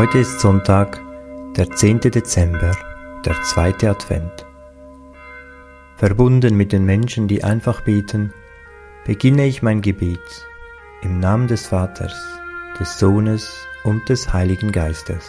Heute ist Sonntag, der 10. Dezember, der zweite Advent. Verbunden mit den Menschen, die einfach beten, beginne ich mein Gebet im Namen des Vaters, des Sohnes und des Heiligen Geistes.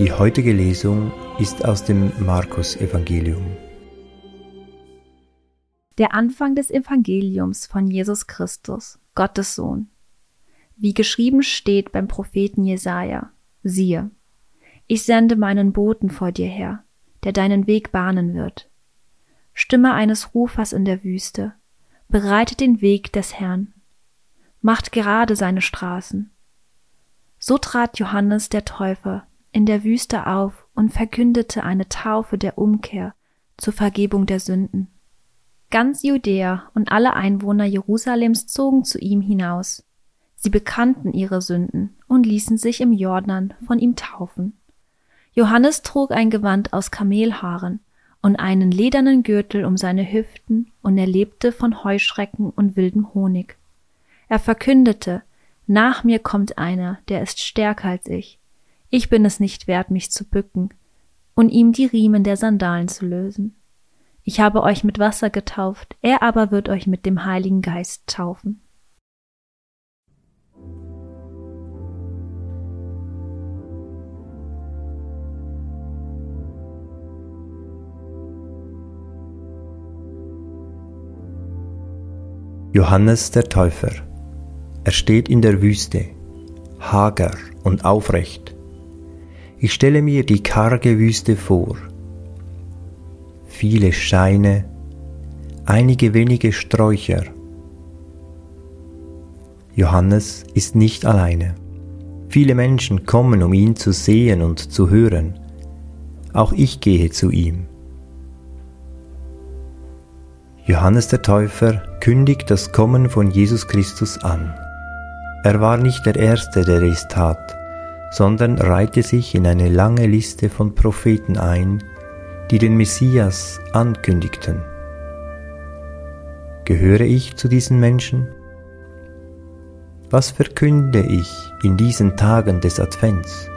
Die heutige Lesung ist aus dem Markus-Evangelium. Der Anfang des Evangeliums von Jesus Christus, Gottes Sohn. Wie geschrieben steht beim Propheten Jesaja: Siehe, ich sende meinen Boten vor dir her, der deinen Weg bahnen wird. Stimme eines Rufers in der Wüste, bereitet den Weg des Herrn, macht gerade seine Straßen. So trat Johannes der Täufer in der Wüste auf und verkündete eine Taufe der Umkehr zur Vergebung der Sünden. Ganz Judäa und alle Einwohner Jerusalems zogen zu ihm hinaus. Sie bekannten ihre Sünden und ließen sich im Jordan von ihm taufen. Johannes trug ein Gewand aus Kamelhaaren und einen ledernen Gürtel um seine Hüften und er lebte von Heuschrecken und wildem Honig. Er verkündete, nach mir kommt einer, der ist stärker als ich, ich bin es nicht wert, mich zu bücken und ihm die Riemen der Sandalen zu lösen. Ich habe euch mit Wasser getauft, er aber wird euch mit dem Heiligen Geist taufen. Johannes der Täufer. Er steht in der Wüste, hager und aufrecht ich stelle mir die karge Wüste vor. Viele Steine, einige wenige Sträucher. Johannes ist nicht alleine. Viele Menschen kommen, um ihn zu sehen und zu hören. Auch ich gehe zu ihm. Johannes der Täufer kündigt das Kommen von Jesus Christus an. Er war nicht der Erste, der es tat sondern reihte sich in eine lange Liste von Propheten ein, die den Messias ankündigten. Gehöre ich zu diesen Menschen? Was verkünde ich in diesen Tagen des Advents?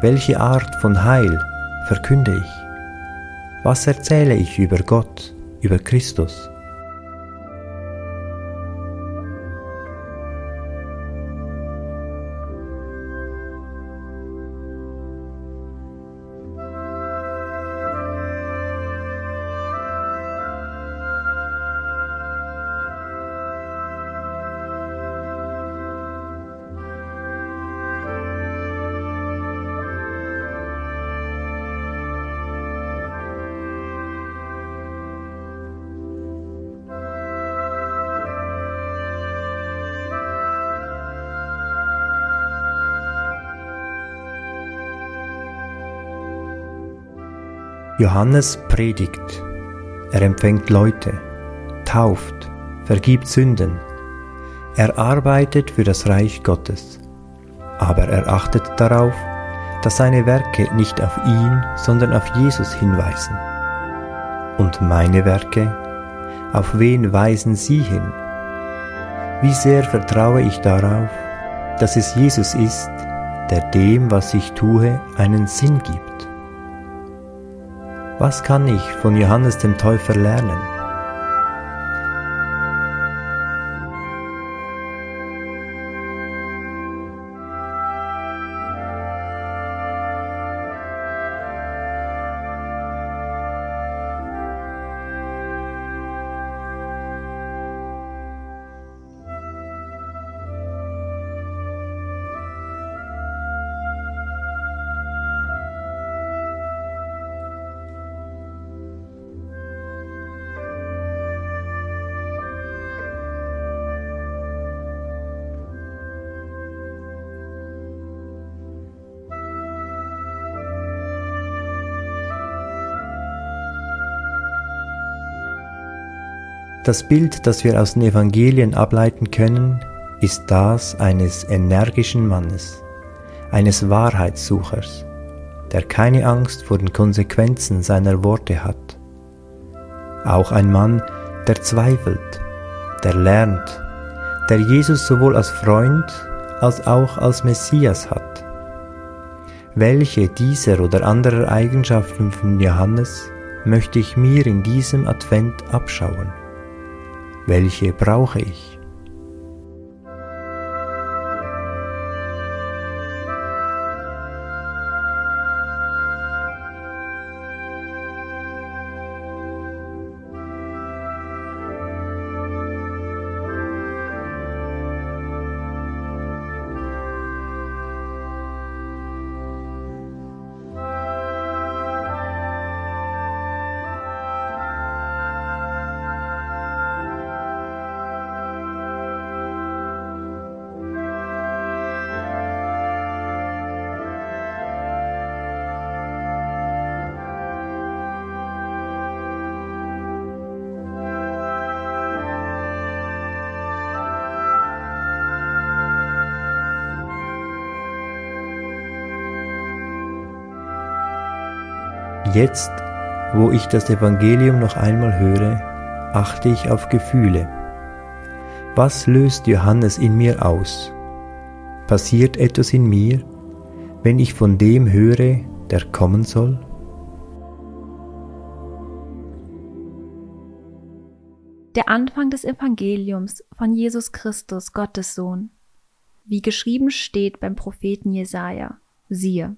Welche Art von Heil verkünde ich? Was erzähle ich über Gott, über Christus? Johannes predigt, er empfängt Leute, tauft, vergibt Sünden, er arbeitet für das Reich Gottes, aber er achtet darauf, dass seine Werke nicht auf ihn, sondern auf Jesus hinweisen. Und meine Werke, auf wen weisen sie hin? Wie sehr vertraue ich darauf, dass es Jesus ist, der dem, was ich tue, einen Sinn gibt? Was kann ich von Johannes dem Täufer lernen? Das Bild, das wir aus den Evangelien ableiten können, ist das eines energischen Mannes, eines Wahrheitssuchers, der keine Angst vor den Konsequenzen seiner Worte hat. Auch ein Mann, der zweifelt, der lernt, der Jesus sowohl als Freund als auch als Messias hat. Welche dieser oder anderer Eigenschaften von Johannes möchte ich mir in diesem Advent abschauen? Welche brauche ich? Jetzt, wo ich das Evangelium noch einmal höre, achte ich auf Gefühle. Was löst Johannes in mir aus? Passiert etwas in mir, wenn ich von dem höre, der kommen soll? Der Anfang des Evangeliums von Jesus Christus, Gottes Sohn. Wie geschrieben steht beim Propheten Jesaja: Siehe,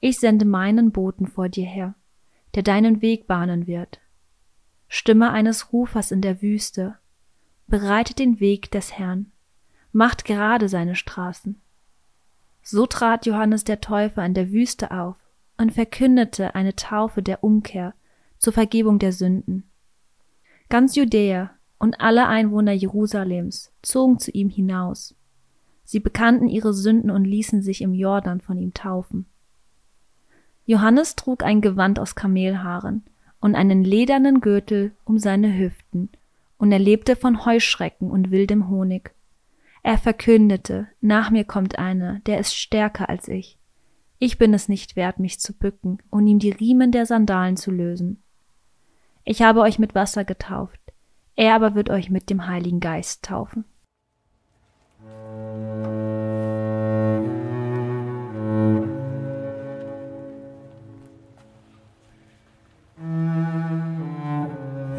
ich sende meinen Boten vor dir her der deinen Weg bahnen wird. Stimme eines Rufers in der Wüste, bereitet den Weg des Herrn, macht gerade seine Straßen. So trat Johannes der Täufer in der Wüste auf und verkündete eine Taufe der Umkehr zur Vergebung der Sünden. Ganz Judäa und alle Einwohner Jerusalems zogen zu ihm hinaus. Sie bekannten ihre Sünden und ließen sich im Jordan von ihm taufen. Johannes trug ein Gewand aus Kamelhaaren und einen ledernen Gürtel um seine Hüften, und er lebte von Heuschrecken und wildem Honig. Er verkündete, nach mir kommt einer, der ist stärker als ich. Ich bin es nicht wert, mich zu bücken und ihm die Riemen der Sandalen zu lösen. Ich habe euch mit Wasser getauft, er aber wird euch mit dem Heiligen Geist taufen.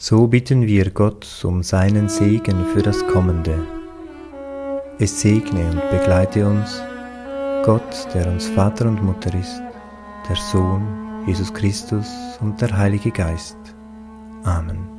So bitten wir Gott um seinen Segen für das Kommende. Es segne und begleite uns, Gott, der uns Vater und Mutter ist, der Sohn, Jesus Christus und der Heilige Geist. Amen.